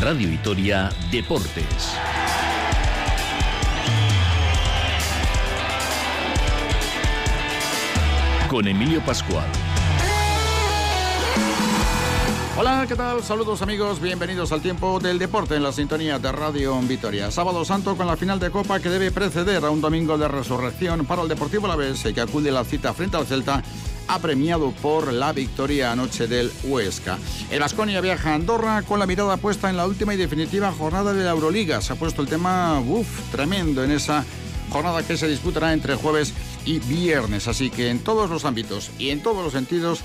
Radio Vitoria Deportes. Con Emilio Pascual. Hola, ¿qué tal? Saludos amigos, bienvenidos al tiempo del deporte en la sintonía de Radio Vitoria. Sábado Santo con la final de Copa que debe preceder a un domingo de resurrección para el Deportivo La Vez, que acude a la cita frente al Celta apremiado por la victoria anoche del Huesca. El Vasconia viaja a Andorra con la mirada puesta en la última y definitiva jornada de la Euroliga. Se ha puesto el tema, uff, tremendo en esa jornada que se disputará entre jueves y viernes. Así que en todos los ámbitos y en todos los sentidos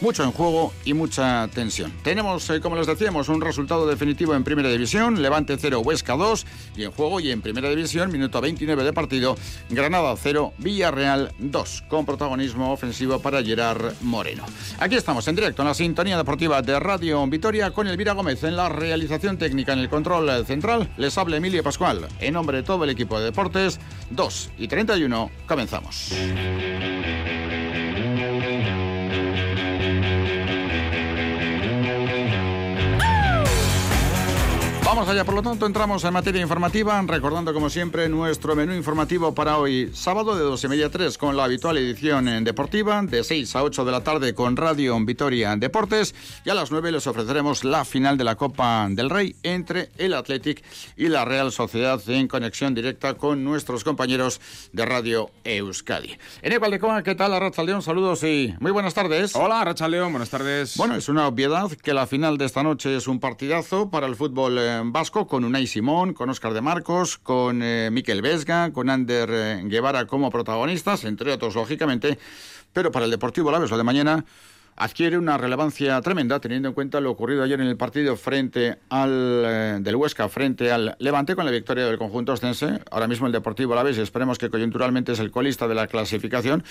mucho en juego y mucha tensión. Tenemos, eh, como les decíamos, un resultado definitivo en Primera División, Levante 0, Huesca 2, y en juego y en Primera División, minuto 29 de partido, Granada 0, Villarreal 2, con protagonismo ofensivo para Gerard Moreno. Aquí estamos en directo en la sintonía deportiva de Radio Vitoria con Elvira Gómez en la realización técnica en el control central. Les habla Emilio Pascual. En nombre de todo el equipo de deportes, 2 y 31, comenzamos. Vamos allá, por lo tanto, entramos en materia informativa, recordando como siempre nuestro menú informativo para hoy, sábado de 2 y media a 3 con la habitual edición en deportiva, de 6 a 8 de la tarde con Radio Vitoria Deportes y a las 9 les ofreceremos la final de la Copa del Rey entre el Athletic y la Real Sociedad en conexión directa con nuestros compañeros de Radio Euskadi. En igual de Coa, ¿qué tal, Racha León? Saludos y muy buenas tardes. Hola, Racha León, buenas tardes. Bueno, es una obviedad que la final de esta noche es un partidazo para el fútbol. Vasco con Unai Simón, con Óscar de Marcos, con eh, Miquel Vesga, con Ander eh, Guevara como protagonistas, entre otros, lógicamente. Pero para el Deportivo Laves, lo de mañana adquiere una relevancia tremenda teniendo en cuenta lo ocurrido ayer en el partido frente al eh, del Huesca frente al Levante con la victoria del conjunto ostense. Ahora mismo el Deportivo Alavés esperemos que coyunturalmente es el colista de la clasificación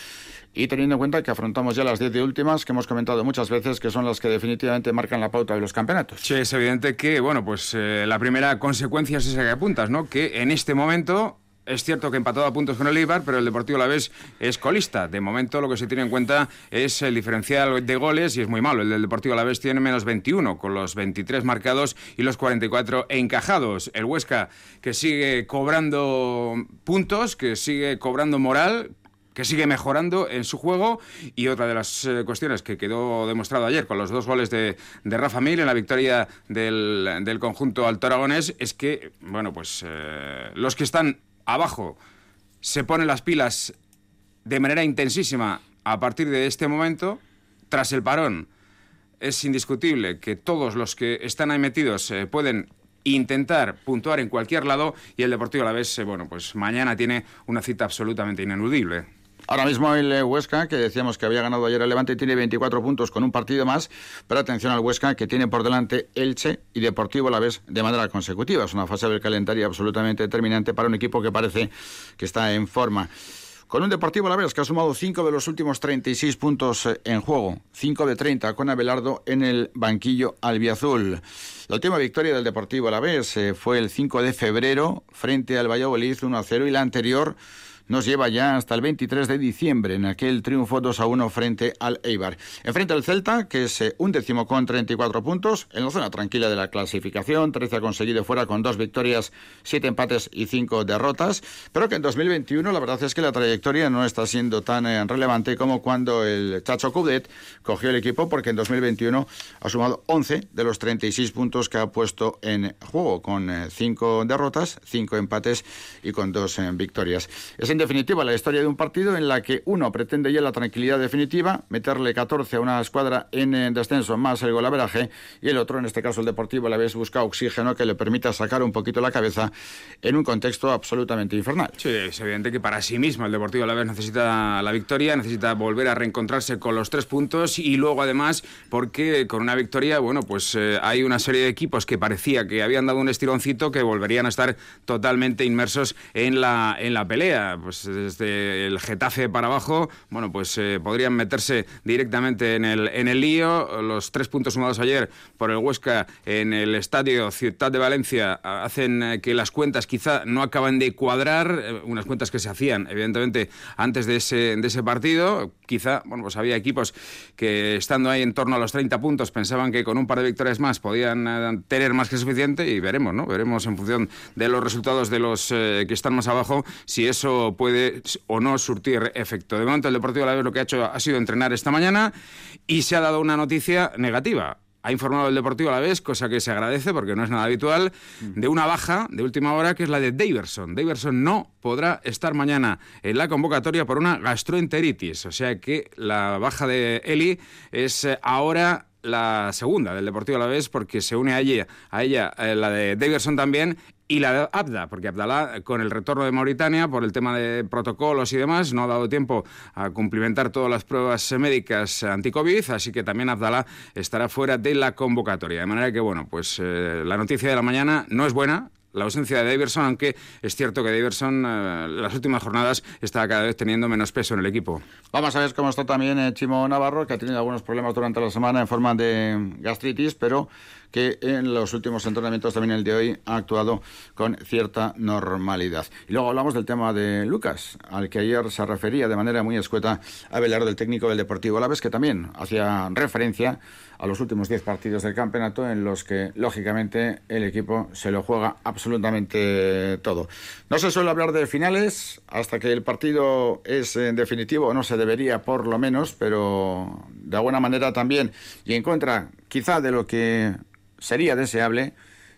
y teniendo en cuenta que afrontamos ya las 10 de últimas que hemos comentado muchas veces que son las que definitivamente marcan la pauta de los campeonatos. Sí, es evidente que, bueno, pues eh, la primera consecuencia es esa que apuntas, ¿no? Que en este momento es cierto que empatado a puntos con el Eibar, pero el Deportivo Alavés es colista. De momento lo que se tiene en cuenta es el diferencial de goles y es muy malo. El Deportivo Alavés tiene menos 21 con los 23 marcados y los 44 encajados. El Huesca que sigue cobrando puntos, que sigue cobrando moral, que sigue mejorando en su juego y otra de las eh, cuestiones que quedó demostrado ayer con los dos goles de, Rafa Mil en la victoria del, conjunto alto aragonés es que, bueno, pues eh, los que están abajo se ponen las pilas de manera intensísima a partir de este momento, tras el parón, es indiscutible que todos los que están ahí metidos eh, pueden intentar puntuar en cualquier lado y el Deportivo a la vez, eh, bueno, pues mañana tiene una cita absolutamente ineludible. Ahora mismo el eh, Huesca, que decíamos que había ganado ayer el Levante, tiene 24 puntos con un partido más, pero atención al Huesca, que tiene por delante Elche y Deportivo a la vez de manera consecutiva. Es una fase del calendario absolutamente determinante para un equipo que parece que está en forma. Con un Deportivo a la vez que ha sumado 5 de los últimos 36 puntos eh, en juego, 5 de 30 con Abelardo en el banquillo albiazul. La última victoria del Deportivo a la vez eh, fue el 5 de febrero frente al Valladolid 1 a 0 y la anterior nos lleva ya hasta el 23 de diciembre en aquel triunfo 2 a 1 frente al Eibar. Enfrente al Celta, que es eh, un décimo con 34 puntos, en la zona tranquila de la clasificación, 13 ha conseguido fuera con dos victorias, siete empates y cinco derrotas, pero que en 2021 la verdad es que la trayectoria no está siendo tan eh, relevante como cuando el Chacho Cudet cogió el equipo, porque en 2021 ha sumado 11 de los 36 puntos que ha puesto en juego, con eh, cinco derrotas, cinco empates y con dos victorias. Es en definitiva la historia de un partido en la que uno pretende ya la tranquilidad definitiva, meterle 14 a una escuadra en descenso más el golaveraje, y el otro, en este caso el Deportivo, la vez busca oxígeno que le permita sacar un poquito la cabeza en un contexto absolutamente infernal. Sí, es evidente que para sí mismo el Deportivo a la vez necesita la victoria, necesita volver a reencontrarse con los tres puntos y luego además porque con una victoria, bueno, pues eh, hay una serie de equipos que parecía que habían dado un estironcito que volverían a estar totalmente inmersos en la, en la pelea pues desde el Getafe para abajo, bueno, pues eh, podrían meterse directamente en el, en el lío. Los tres puntos sumados ayer por el Huesca en el estadio Ciudad de Valencia hacen eh, que las cuentas quizá no acaban de cuadrar, eh, unas cuentas que se hacían, evidentemente, antes de ese, de ese partido. Quizá, bueno, pues había equipos que estando ahí en torno a los 30 puntos pensaban que con un par de victorias más podían tener más que suficiente y veremos, ¿no? Veremos en función de los resultados de los que están más abajo si eso puede o no surtir efecto. De momento, el Deportivo la vez lo que ha hecho ha sido entrenar esta mañana y se ha dado una noticia negativa ha informado el Deportivo a la vez, cosa que se agradece porque no es nada habitual, de una baja de última hora que es la de Daverson. Daverson no podrá estar mañana en la convocatoria por una gastroenteritis, o sea que la baja de Eli es eh, ahora la segunda del Deportivo a la vez porque se une a ella, a ella eh, la de Daverson también y la de Abda, porque Abdalá, con el retorno de Mauritania, por el tema de protocolos y demás, no ha dado tiempo a cumplimentar todas las pruebas médicas anti-COVID, así que también Abdalá estará fuera de la convocatoria. De manera que, bueno, pues eh, la noticia de la mañana no es buena, la ausencia de Daverson, aunque es cierto que Daverson eh, las últimas jornadas está cada vez teniendo menos peso en el equipo. Vamos a ver cómo está también eh, Chimo Navarro, que ha tenido algunos problemas durante la semana en forma de gastritis, pero que en los últimos entrenamientos, también el de hoy, ha actuado con cierta normalidad. Y luego hablamos del tema de Lucas, al que ayer se refería de manera muy escueta a velar del técnico del Deportivo Alavés, que también hacía referencia a los últimos 10 partidos del campeonato en los que, lógicamente, el equipo se lo juega absolutamente todo. No se suele hablar de finales hasta que el partido es en definitivo, no se debería por lo menos, pero de alguna manera también, y en contra quizá de lo que sería deseable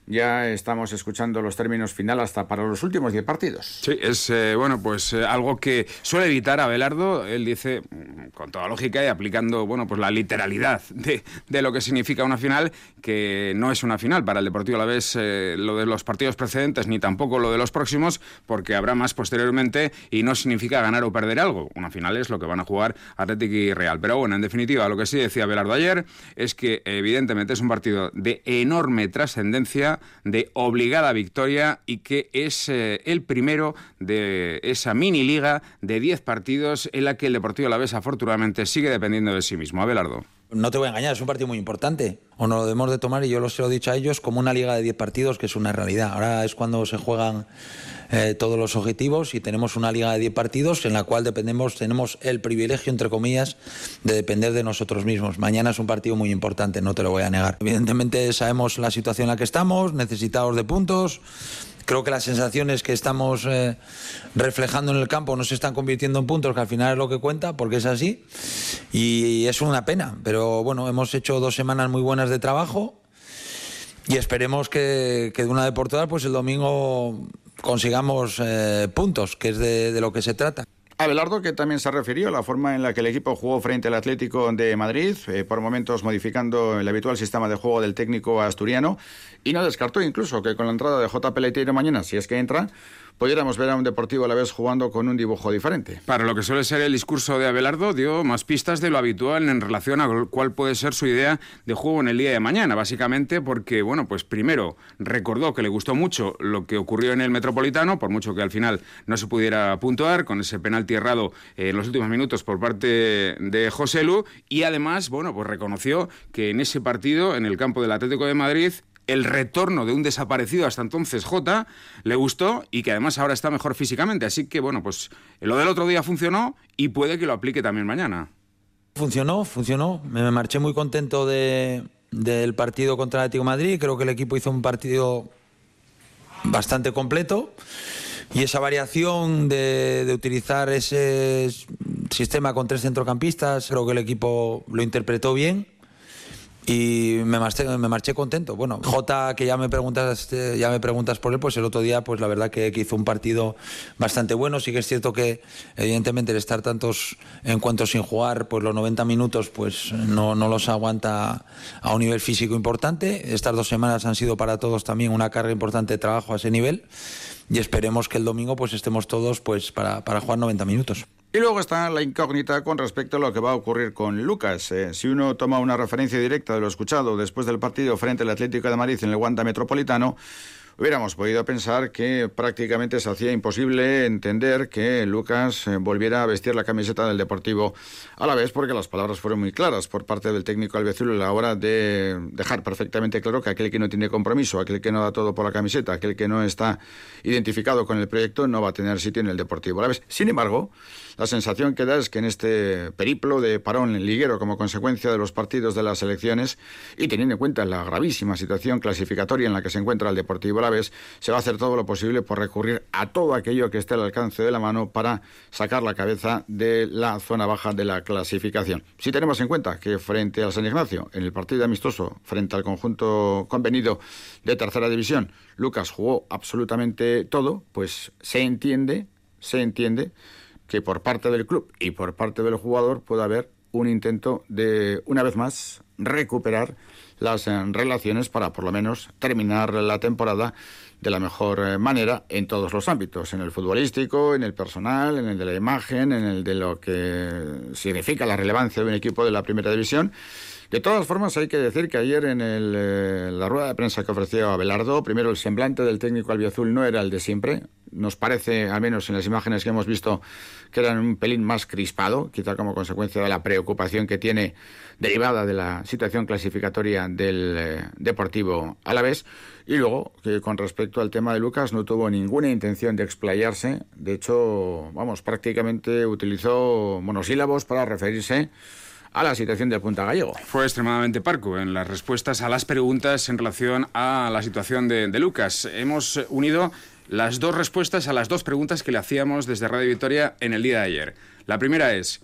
ya estamos escuchando los términos final hasta para los últimos 10 partidos. Sí, es eh, bueno, pues eh, algo que suele evitar Abelardo. Él dice, mm, con toda lógica y aplicando bueno, pues la literalidad de, de lo que significa una final, que no es una final para el Deportivo a la vez eh, lo de los partidos precedentes ni tampoco lo de los próximos, porque habrá más posteriormente y no significa ganar o perder algo. Una final es lo que van a jugar Atlético y Real. Pero bueno, en definitiva, lo que sí decía Abelardo ayer es que evidentemente es un partido de enorme trascendencia de obligada victoria y que es eh, el primero de esa mini liga de 10 partidos en la que el Deportivo Alavés afortunadamente sigue dependiendo de sí mismo. Abelardo. No te voy a engañar, es un partido muy importante. O no lo debemos de tomar, y yo lo he dicho a ellos, como una liga de 10 partidos, que es una realidad. Ahora es cuando se juegan eh, todos los objetivos y tenemos una liga de 10 partidos en la cual dependemos, tenemos el privilegio, entre comillas, de depender de nosotros mismos. Mañana es un partido muy importante, no te lo voy a negar. Evidentemente sabemos la situación en la que estamos, necesitados de puntos creo que las sensaciones que estamos eh, reflejando en el campo no se están convirtiendo en puntos, que al final es lo que cuenta, porque es así. Y, es una pena. Pero bueno, hemos hecho dos semanas muy buenas de trabajo y esperemos que, de una vez por todas, pues el domingo consigamos eh, puntos, que es de lo que se trata. Abelardo, que también se refirió a la forma en la que el equipo jugó frente al Atlético de Madrid, eh, por momentos modificando el habitual sistema de juego del técnico asturiano, y no descartó incluso que con la entrada de J. Peleteiro mañana, si es que entra, pudiéramos ver a un Deportivo a la vez jugando con un dibujo diferente. Para lo que suele ser el discurso de Abelardo, dio más pistas de lo habitual en relación a cuál puede ser su idea de juego en el día de mañana, básicamente porque, bueno, pues primero recordó que le gustó mucho lo que ocurrió en el Metropolitano, por mucho que al final no se pudiera puntuar con ese penalti errado en los últimos minutos por parte de José Lu, y además, bueno, pues reconoció que en ese partido, en el campo del Atlético de Madrid, el retorno de un desaparecido hasta entonces J le gustó y que además ahora está mejor físicamente. Así que bueno, pues lo del otro día funcionó y puede que lo aplique también mañana. Funcionó, funcionó. Me marché muy contento del partido contra el Atlético Madrid. Creo que el equipo hizo un partido bastante completo. Y esa variación de, de, utilizar ese sistema con tres centrocampistas, creo que el equipo lo interpretó bien y me marché, me marché contento. Bueno, Jota, que ya me preguntas, ya me preguntas por él, pues el otro día, pues la verdad que, hizo un partido bastante bueno. Sí que es cierto que, evidentemente, el estar tantos encuentros sin jugar, pues los 90 minutos, pues no, no los aguanta a un nivel físico importante. Estas dos semanas han sido para todos también una carga importante de trabajo a ese nivel y esperemos que el domingo pues estemos todos pues para, para jugar 90 minutos. Y luego está la incógnita con respecto a lo que va a ocurrir con Lucas. Eh, si uno toma una referencia directa de lo escuchado después del partido frente al Atlético de Madrid en el Wanda Metropolitano, hubiéramos podido pensar que prácticamente se hacía imposible entender que Lucas eh, volviera a vestir la camiseta del Deportivo a la vez, porque las palabras fueron muy claras por parte del técnico albiazul a la hora de dejar perfectamente claro que aquel que no tiene compromiso, aquel que no da todo por la camiseta, aquel que no está identificado con el proyecto, no va a tener sitio en el Deportivo a la vez. Sin embargo, la sensación que da es que en este periplo de parón en liguero como consecuencia de los partidos de las elecciones y teniendo en cuenta la gravísima situación clasificatoria en la que se encuentra el Deportivo Alavés, se va a hacer todo lo posible por recurrir a todo aquello que esté al alcance de la mano para sacar la cabeza de la zona baja de la clasificación. Si tenemos en cuenta que frente al San Ignacio, en el partido amistoso, frente al conjunto convenido de tercera división, Lucas jugó absolutamente todo, pues se entiende, se entiende que por parte del club y por parte del jugador pueda haber un intento de, una vez más, recuperar las eh, relaciones para por lo menos terminar la temporada de la mejor eh, manera en todos los ámbitos, en el futbolístico, en el personal, en el de la imagen, en el de lo que significa la relevancia de un equipo de la primera división de todas formas, hay que decir que ayer en eh, la rueda de prensa que ofreció Abelardo, primero el semblante del técnico albiazul no era el de siempre. Nos parece, al menos en las imágenes que hemos visto, que eran un pelín más crispado, quizá como consecuencia de la preocupación que tiene derivada de la situación clasificatoria del eh, Deportivo Alavés. Y luego, que con respecto al tema de Lucas, no tuvo ninguna intención de explayarse. De hecho, vamos, prácticamente utilizó monosílabos para referirse a la situación del Punta Gallego. Fue extremadamente parco en las respuestas a las preguntas en relación a la situación de, Lucas. Hemos unido las dos respuestas a las dos preguntas que le hacíamos desde Radio Victoria en el día de ayer. La primera es,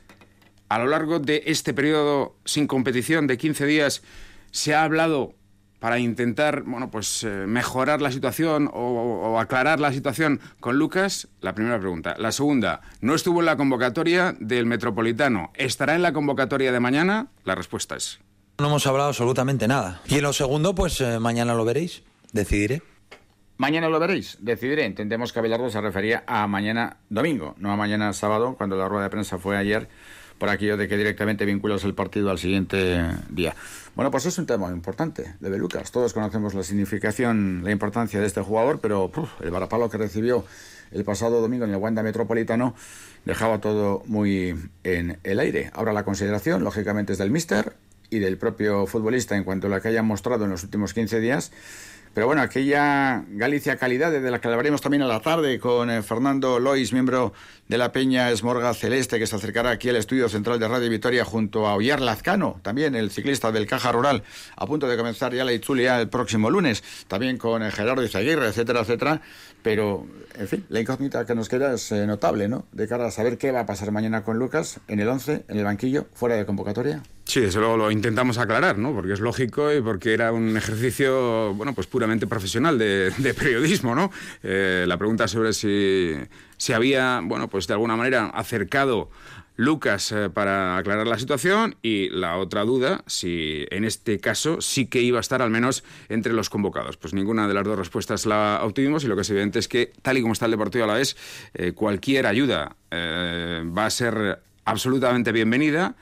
a lo largo de este periodo sin competición de 15 días, ¿se ha hablado para intentar bueno, pues, eh, mejorar la situación o, aclarar la situación con Lucas? La primera pregunta. La segunda, ¿no estuvo en la convocatoria del Metropolitano? ¿Estará en la convocatoria de mañana? La respuesta es. No hemos hablado absolutamente nada. Y en lo segundo, pues eh, mañana lo veréis. Decidiré. Mañana lo veréis, decidiré. Entendemos que Abelardo se refería a mañana domingo, no a mañana sábado, cuando la rueda de prensa fue ayer por aquello de que directamente vinculas el partido al siguiente día. Bueno, pues es un tema importante de Lucas. Todos conocemos la significación, la importancia de este jugador, pero el varapalo que recibió el pasado domingo en el Wanda Metropolitano dejaba todo muy en el aire. Ahora la consideración, lógicamente, es del míster y del propio futbolista en cuanto a lo que hayan mostrado en los últimos 15 días pero bueno, aquella Galicia Calidad, de la que hablaremos también a la tarde con eh, Fernando Lois, miembro de la Peña Esmorga Celeste, que se acercará aquí al estudio central de Radio Vitoria junto a Oyar Lazcano, también el ciclista del Caja Rural, a punto de comenzar ya la Itzulia el próximo lunes, también con eh, Gerardo Izaguirre, etcétera, etcétera. Pero, en fin, la incógnita que nos queda es eh, notable, ¿no? De cara a saber qué va a pasar mañana con Lucas en el 11, en el banquillo, fuera de convocatoria. Sí, desde luego lo intentamos aclarar, ¿no? Porque es lógico y porque era un ejercicio, bueno, pues puramente profesional de, periodismo, ¿no? Eh, la pregunta sobre si se había, bueno, pues de alguna manera acercado Lucas eh, para aclarar la situación y la otra duda, si en este caso sí que iba a estar al menos entre los convocados. Pues ninguna de las dos respuestas la obtuvimos y lo que es evidente es que, tal y como está el Deportivo a la vez, eh, cualquier ayuda va a ser absolutamente bienvenida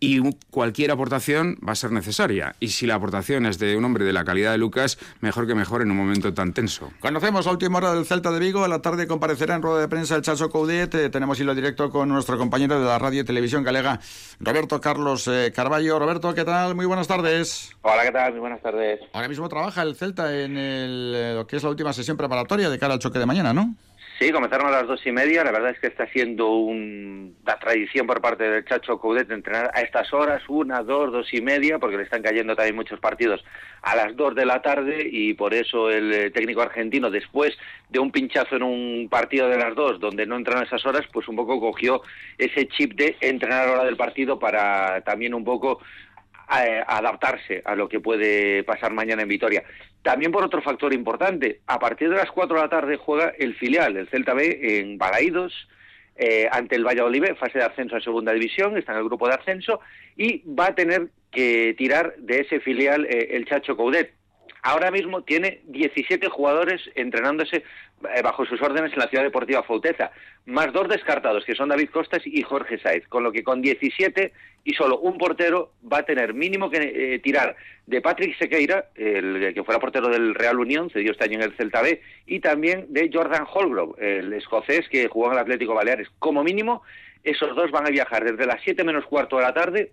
y cualquier aportación va a ser necesaria. Y si la aportación es de un hombre de la calidad de Lucas, mejor que mejor en un momento tan tenso. Conocemos a última hora del Celta de Vigo. A la tarde comparecerá en rueda de prensa el Chacho Coudet. Eh, tenemos hilo directo con nuestro compañero de la radio y televisión galega, Roberto Carlos eh, Carballo. Roberto, ¿qué tal? Muy buenas tardes. Hola, ¿qué tal? Muy buenas tardes. Ahora mismo trabaja el Celta en eh, lo que es la última sesión preparatoria de cara al choque de mañana, ¿no? Sí, comenzaron a las dos y media. La verdad es que está siendo una tradición por parte del Chacho Coudet entrenar a estas horas, una, dos, dos y media, porque le están cayendo también muchos partidos a las dos de la tarde y por eso el eh, técnico argentino, después de un pinchazo en un partido de las dos, donde no entran a esas horas, pues un poco cogió ese chip de entrenar a la hora del partido para también un poco eh, adaptarse a lo que puede pasar mañana en Vitoria. También por otro factor importante, a partir de las 4 de la tarde juega el filial del Celta B en Balaídos, eh, ante el Valladolid, fase de ascenso a segunda división, está en el grupo de ascenso, y va a tener que tirar de ese filial eh, el Chacho Coudet. Ahora mismo tiene 17 jugadores entrenándose eh, bajo sus órdenes en la Ciudad Deportiva Fauteza, más dos descartados, que son David Costas y Jorge Saiz, con lo que con 17 y solo un portero va a tener mínimo que eh, tirar de Patrick Sequeira, el que fuera portero del Real Unión, cedió este año en el Celta B, y también de Jordan Holgrove, el escocés que jugó en el Atlético Baleares. Como mínimo, esos dos van a viajar desde las 7 menos cuarto de la tarde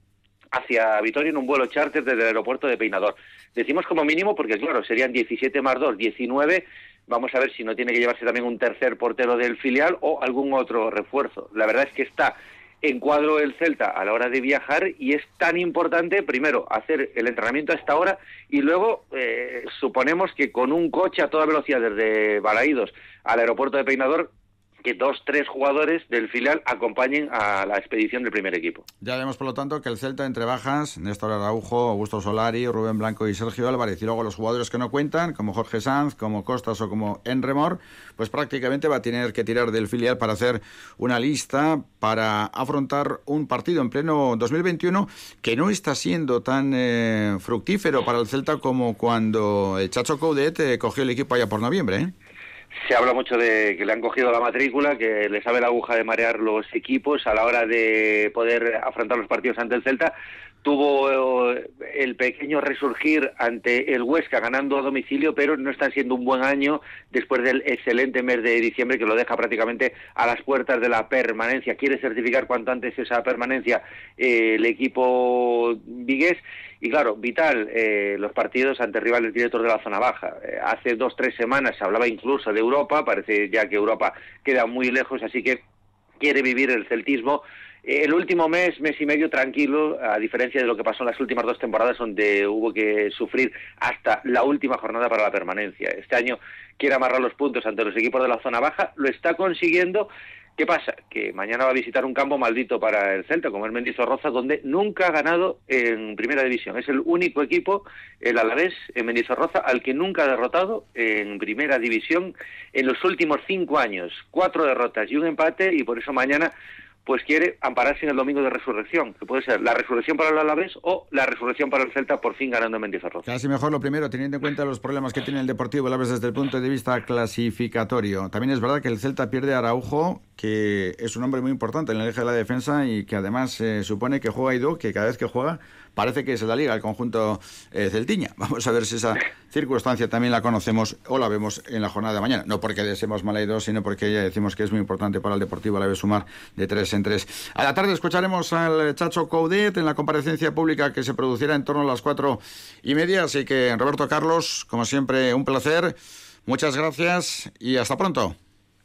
hacia Vitoria en un vuelo charter desde el aeropuerto de Peinador. Decimos como mínimo porque, claro, serían 17 más 2, 19. Vamos a ver si no tiene que llevarse también un tercer portero del filial o algún otro refuerzo. La verdad es que está en cuadro el Celta a la hora de viajar y es tan importante, primero, hacer el entrenamiento a esta hora y luego eh, suponemos que con un coche a toda velocidad desde Balaídos al aeropuerto de Peinador que dos, tres jugadores del filial acompañen a la expedición del primer equipo. Ya vemos, por lo tanto, que el Celta entre bajas, Néstor Araujo, Augusto Solari, Rubén Blanco y Sergio Álvarez, y luego los jugadores que no cuentan, como Jorge Sanz, como Costas o como Enremor, pues prácticamente va a tener que tirar del filial para hacer una lista para afrontar un partido en pleno 2021 que no está siendo tan eh, fructífero para el Celta como cuando el Chacho Coudet eh, cogió el equipo allá por noviembre. ¿eh? Se habla mucho de que le han cogido la matrícula, que le sabe la aguja de marear los equipos a la hora de poder afrontar los partidos ante el Celta. Tuvo eh, el pequeño resurgir ante el Huesca ganando a domicilio, pero no está siendo un buen año después del excelente mes de diciembre que lo deja prácticamente a las puertas de la permanencia. Quiere certificar cuanto antes esa permanencia eh, el equipo vigués y claro, vital eh, los partidos ante rivales directos de la zona baja. Eh, hace dos, tres semanas se hablaba incluso de Europa, parece ya que Europa queda muy lejos, así que quiere vivir el celtismo. Eh, el último mes, mes y medio tranquilo, a diferencia de lo que pasó en las últimas dos temporadas donde hubo que sufrir hasta la última jornada para la permanencia. Este año quiere amarrar los puntos ante los equipos de la zona baja, lo está consiguiendo ¿Qué pasa? Que mañana va a visitar un campo maldito para el Celta, como es Mendizorroza, donde nunca ha ganado en Primera División. Es el único equipo, el Alavés, en Mendizorroza, al que nunca ha derrotado en Primera División en los últimos cinco años. Cuatro derrotas y un empate, y por eso mañana pues quiere ampararse en el domingo de resurrección, que puede ser la resurrección para el Alavés o la resurrección para el Celta por fin ganando en Mendizorroza. Casi mejor lo primero, teniendo en cuenta los problemas que tiene el Deportivo Alavés desde el punto de vista clasificatorio. También es verdad que el Celta pierde a Araujo, que es un hombre muy importante en el eje de la defensa y que además se supone que juega Ido, que cada vez que juega parece que es la liga el conjunto eh, celtiña. Vamos a ver si esa circunstancia también la conocemos o la vemos en la jornada de mañana. No porque deseemos mal Ido, sino porque ya decimos que es muy importante para el Deportivo Alavés sumar de tres en tres. A la tarde escucharemos al Chacho Coudet en la comparecencia pública que se producirá en torno a las cuatro y media. Así que, Roberto Carlos, como siempre, un placer. Muchas gracias y hasta pronto.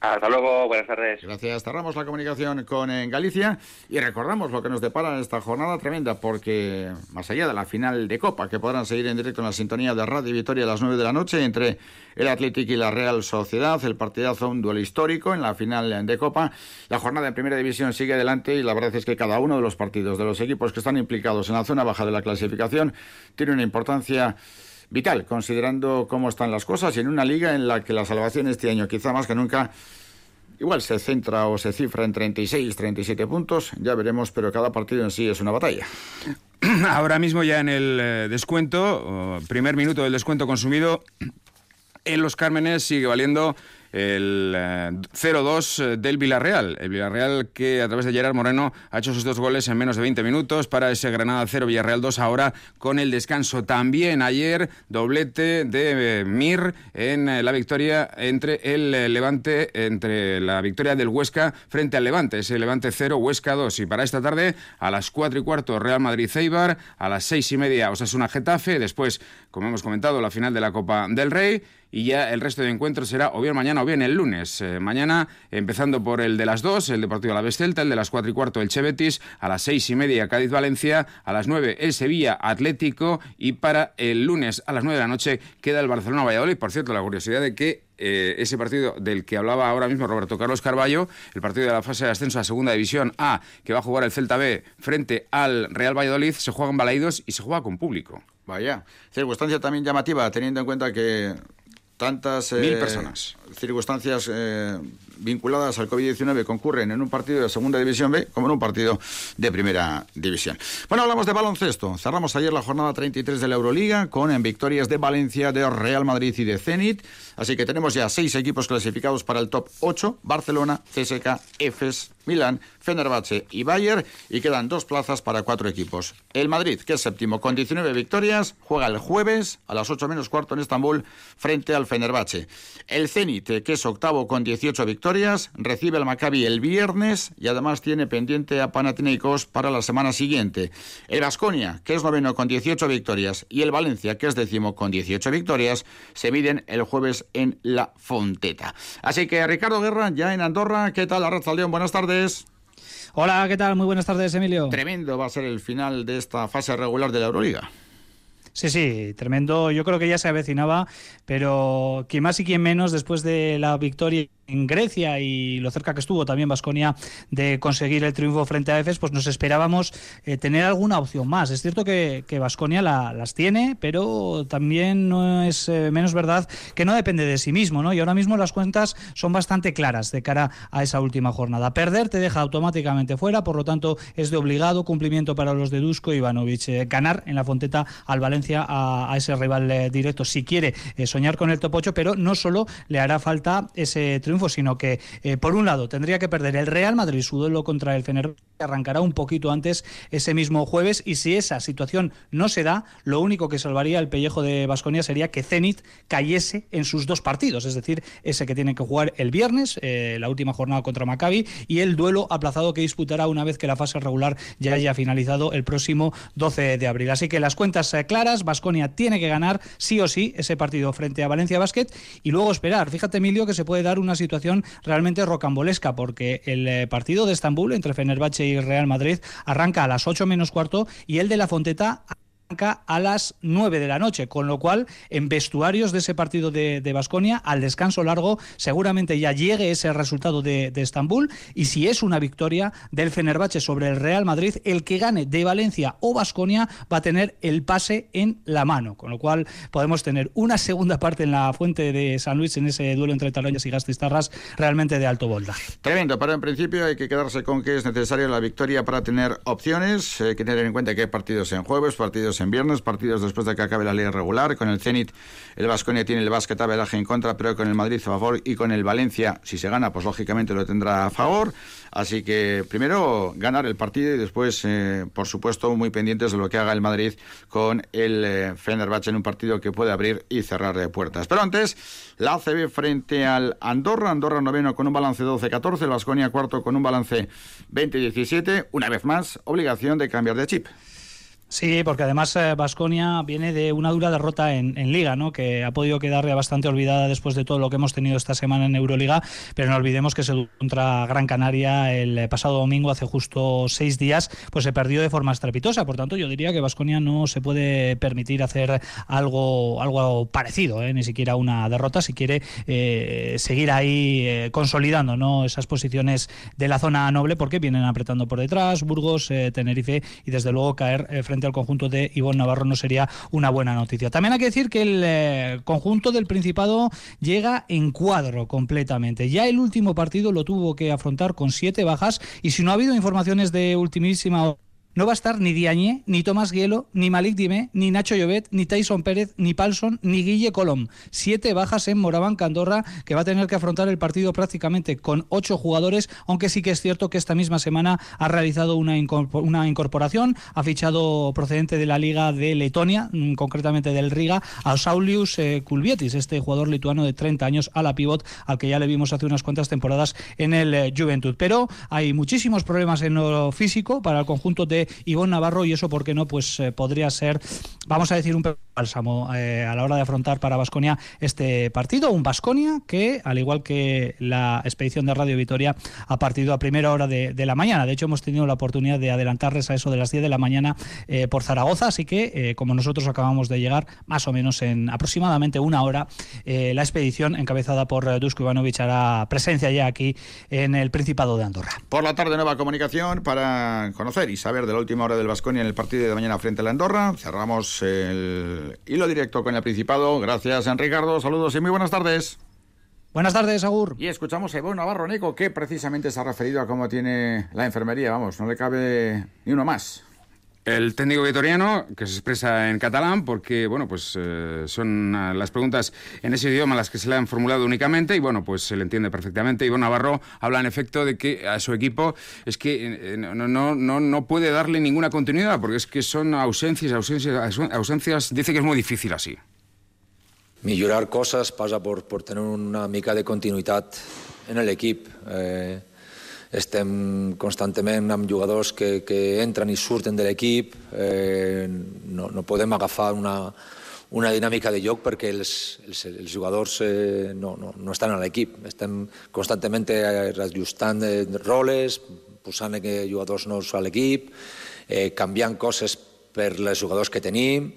Hasta luego, buenas tardes. Gracias. Cerramos la comunicación con en Galicia y recordamos lo que nos depara esta jornada tremenda, porque más allá de la final de Copa, que podrán seguir en directo en la sintonía de Radio Vitoria a las 9 de la noche entre el Atlético y la Real Sociedad, el partidazo, un duelo histórico en la final de Copa. La jornada en Primera División sigue adelante y la verdad es que cada uno de los partidos de los equipos que están implicados en la zona baja de la clasificación tiene una importancia vital, considerando cómo están las cosas y en una liga en la que la salvación este año, quizá más que nunca, igual se centra o se cifra en 36, 37 puntos, ya veremos, pero cada partido en sí es una batalla. Ahora mismo ya en el eh, descuento, primer minuto del descuento consumido, en los Cármenes sigue valiendo el 0-2 eh, del Villarreal. El Villarreal que a través de Gerard Moreno ha hecho sus dos goles en menos de 20 minutos para ese Granada 0, Villarreal 2 ahora con el descanso. También ayer doblete de eh, Mir en eh, la victoria entre el Levante, entre la victoria del Huesca frente al Levante. Ese Levante 0, Huesca 2. Y para esta tarde a las 4 y cuarto Real Madrid-Ceibar, a las 6 y media Osasuna Getafe, después, como hemos comentado, la final de la Copa del Rey y ya el resto de encuentros será o bien mañana o bien el lunes. Eh, mañana, empezando por el de las 2, el Deportivo la Celta, el de las 4 y cuarto el Chevetis, a las 6 y media Cádiz-Valencia, a las 9 el Sevilla Atlético y para el lunes a las 9 de la noche queda el Barcelona-Valladolid. Por cierto, la curiosidad de que eh, ese partido del que hablaba ahora mismo Roberto Carlos Carballo, el partido de la fase de ascenso a Segunda División A, que va a jugar el Celta B frente al Real Valladolid, se juega en Balaidos y se juega con público. Vaya, circunstancia también llamativa, teniendo en cuenta que tantas... Mil eh, personas. Circunstancias eh, vinculadas al COVID-19 concurren en un partido de segunda división B como en un partido de primera división. Bueno, hablamos de baloncesto. Cerramos ayer la jornada 33 de la Euroliga con victorias de Valencia, de Real Madrid y de Zenit. Así que tenemos ya seis equipos clasificados para el top 8, Barcelona, CSK, EFES, Milán, Fenerbahce y Bayern y quedan dos plazas para cuatro equipos. El Madrid, que es séptimo con 19 victorias, juega el jueves a las 8 menos cuarto en Estambul frente al Fenerbahce. El Zenit, que es octavo con 18 victorias, recibe al Maccabi el viernes y además tiene pendiente a Panathinaikos para la semana siguiente. El Vasconia, que es noveno con 18 victorias, y el Valencia, que es décimo con 18 victorias, se miden el jueves en la Fonteta. Así que Ricardo Guerra, ya en Andorra, ¿qué tal? León, buenas tardes. Hola, ¿qué tal? Muy buenas tardes, Emilio. Tremendo va a ser el final de esta fase regular de la Euroliga. Sí, sí, tremendo. Yo creo que ya se avecinaba, pero quien más y quien menos después de la victoria en Grecia y lo cerca que estuvo también Vasconia de conseguir el triunfo frente a EFES, pues nos esperábamos eh, tener alguna opción más. Es cierto que Vasconia las tiene, pero también no es eh, menos verdad que no depende de sí mismo, ¿no? Y ahora mismo las cuentas son bastante claras de cara a esa última jornada. Perder te deja automáticamente fuera, por lo tanto es de obligado cumplimiento para los de Dusko y Ivanovic. Eh, ganar en la Fonteta al Valencia a, ese rival directo si quiere soñar con el top 8, pero no solo le hará falta ese triunfo sino que, eh, por un lado, tendría que perder el Real Madrid su duelo contra el Fenerbahce arrancará un poquito antes ese mismo jueves y si esa situación no se da, lo único que salvaría el pellejo de Basconia sería que Zenit cayese en sus dos partidos, es decir, ese que tiene que jugar el viernes, eh, la última jornada contra Maccabi y el duelo aplazado que disputará una vez que la fase regular ya haya finalizado el próximo 12 de abril. Así que las cuentas eh, claras, Basconia tiene que ganar sí o sí ese partido frente a Valencia Basket y luego esperar. Fíjate Emilio que se puede dar una situación realmente rocambolesca porque el eh, partido de Estambul entre Fenerbahce y Real Madrid arranca a las 8 menos cuarto y el de la Fonteta a las 9 de la noche, con lo cual en vestuarios de ese partido de Basconia, al descanso largo, seguramente ya llegue ese resultado de, Estambul y si es una victoria del Fenerbahce sobre el Real Madrid, el que gane de Valencia o Basconia va a tener el pase en la mano, con lo cual podemos tener una segunda parte en la fuente de San Luis en ese duelo entre Taloñas y Gastistarras realmente de alto voltaje. Tremendo, pero en principio hay que quedarse con que es necesaria la victoria para tener opciones, hay que tener en cuenta que hay partidos en jueves, partidos en en viernes, partidos después de que acabe la liga regular. Con el Zenit, el Vasconia tiene el básquet averaje en contra, pero con el Madrid a favor y con el Valencia, si se gana, pues lógicamente lo tendrá a favor. Así que primero ganar el partido y después, eh, por supuesto, muy pendientes de lo que haga el Madrid con el eh, Fenerbahce en un partido que puede abrir y cerrar de puertas. Pero antes, la ACB frente al Andorra, Andorra noveno con un balance 12-14, el Vasconia cuarto con un balance 20-17. Una vez más, obligación de cambiar de chip. Sí, porque además Vasconia eh, viene de una dura derrota en, Liga, ¿no? que ha podido quedar bastante olvidada después de todo lo que hemos tenido esta semana en Euroliga, pero no olvidemos que se contra Gran Canaria el pasado domingo, hace justo seis días, pues se perdió de forma estrepitosa. Por tanto, yo diría que Vasconia no se puede permitir hacer algo, algo parecido, ¿eh? ni siquiera una derrota, si quiere eh, seguir ahí consolidando ¿no? esas posiciones de la zona noble, porque vienen apretando por detrás, Burgos, Tenerife y desde luego caer frente al conjunto de Ivonne Navarro no sería una buena noticia. También hay que decir que el eh, conjunto del Principado llega en cuadro completamente. Ya el último partido lo tuvo que afrontar con siete bajas y si no ha habido informaciones de ultimísima no va a estar ni Diagne, ni Tomás Guielo, ni Malik Dime, ni Nacho Llobet, ni Tyson Pérez, ni Palson, ni Guille Colom. Siete bajas en Moraván Candorra, que va a tener que afrontar el partido prácticamente con ocho jugadores, aunque sí que es cierto que esta misma semana ha realizado una, incorporación, ha fichado procedente de la Liga de Letonia, mm, concretamente del Riga, a Saulius eh, Kulvietis, este jugador lituano de 30 años a la pivot, al que ya le vimos hace unas cuantas temporadas en el eh, Juventud. Pero hay muchísimos problemas en lo físico para el conjunto de Ivonne Navarro y eso, ¿por qué no? Pues eh, podría ser, vamos a decir, un bálsamo eh, a la hora de afrontar para Vasconia este partido. Un Vasconia que, al igual que la expedición de Radio Vitoria, ha partido a primera hora de, la mañana. De hecho, hemos tenido la oportunidad de adelantarles a eso de las 10 de la mañana eh, por Zaragoza, así que, como nosotros acabamos de llegar, más o menos en aproximadamente una hora, la expedición encabezada por Dusko Ivanovic hará presencia ya aquí en el Principado de Andorra. Por la tarde, nueva comunicación para conocer y saber de la última hora del Vasconia en el partido de mañana frente a la Andorra. Cerramos el hilo directo con el Principado. Gracias, Ricardo. Saludos y muy buenas tardes. Buenas tardes, Agur. Y escuchamos a Ivonne Navarro, Nico, que precisamente se ha referido a cómo tiene la enfermería. Vamos, no le cabe ni uno más. El técnico vitoriano, que se expresa en catalán, porque, bueno, pues eh, son uh, las preguntas en ese idioma las que se le han formulado únicamente, y bueno, pues se le entiende perfectamente. Ivonne Navarro habla en efecto de que a su equipo es que eh, no, no, no, no puede darle ninguna continuidad, porque es que son ausencias, ausencias, ausencias, dice que es muy difícil así. Millorar coses passa per, per tenir una mica de continuïtat en l'equip. Eh, estem constantment amb jugadors que, que entren i surten de l'equip, eh, no, no podem agafar una, una dinàmica de joc perquè els, els, els jugadors eh, no, no, no estan a l'equip. Estem constantment reajustant eh, roles, posant eh, jugadors nous a l'equip, eh, canviant coses per els jugadors que tenim.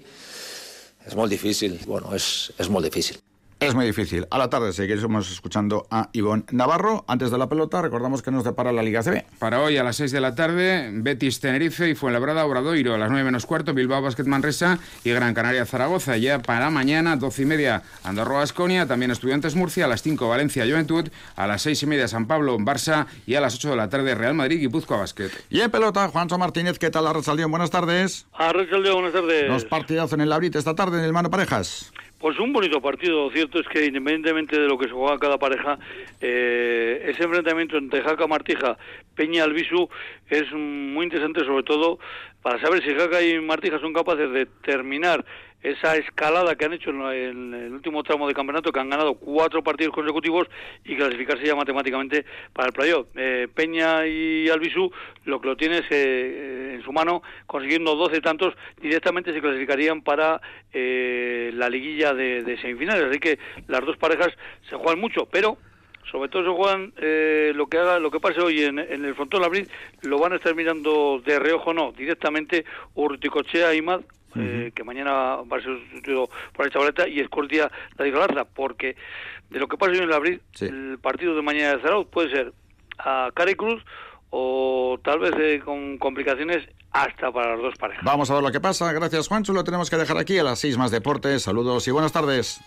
És molt difícil, bueno, és, és molt difícil. Es muy difícil. A la tarde seguiremos escuchando a Ivonne Navarro. Antes de la pelota, recordamos que nos depara la Liga CB. Para hoy a las 6 de la tarde, Betis Tenerife y Fuenlabrada Obradoiro. A las 9 menos cuarto, Bilbao Basket Manresa y Gran Canaria Zaragoza. Ya para mañana, 12 y media, Andorra Asconia. También Estudiantes Murcia. A las 5, Valencia Juventud. A las 6 y media, San Pablo Barça. Y a las 8 de la tarde, Real Madrid y Puzcoa Basket. Y en pelota, Juancho Martínez. ¿Qué tal, Arrachaldeón? Buenas tardes. Arrachaldeón, buenas tardes. Los partidos en el Labrit esta tarde en el Mano Parejas. Pues un bonito partido, cierto es que independientemente de lo que se juega cada pareja, eh, ese enfrentamiento entre Jaca Martija, Peña Albisu es muy interesante sobre todo para saber si Jaca y Martija son capaces de terminar esa escalada que han hecho en, el último tramo de campeonato, que han ganado cuatro partidos consecutivos y clasificarse ya matemáticamente para el playoff. Eh, Peña y Albisu lo que lo tiene es eh, en su mano, consiguiendo 12 tantos, directamente se clasificarían para eh, la liguilla de, de semifinales. Así que las dos parejas se juegan mucho, pero sobre todo se juegan eh, lo que haga lo que pase hoy en, en el frontón Labrit lo van a estar mirando de reojo no directamente Urticochea y Mad eh, que mañana va a ser sustituido por el Chavaleta y Escortia la Galarza, porque de lo que pasa hoy en el abril, Sí. el partido de mañana de Zarauz puede ser a Cari Cruz o tal vez eh, con complicaciones hasta para las dos parejas. Vamos a ver lo que pasa. Gracias, Juancho. Lo tenemos que dejar aquí a las 6 más deportes. Saludos y buenas tardes.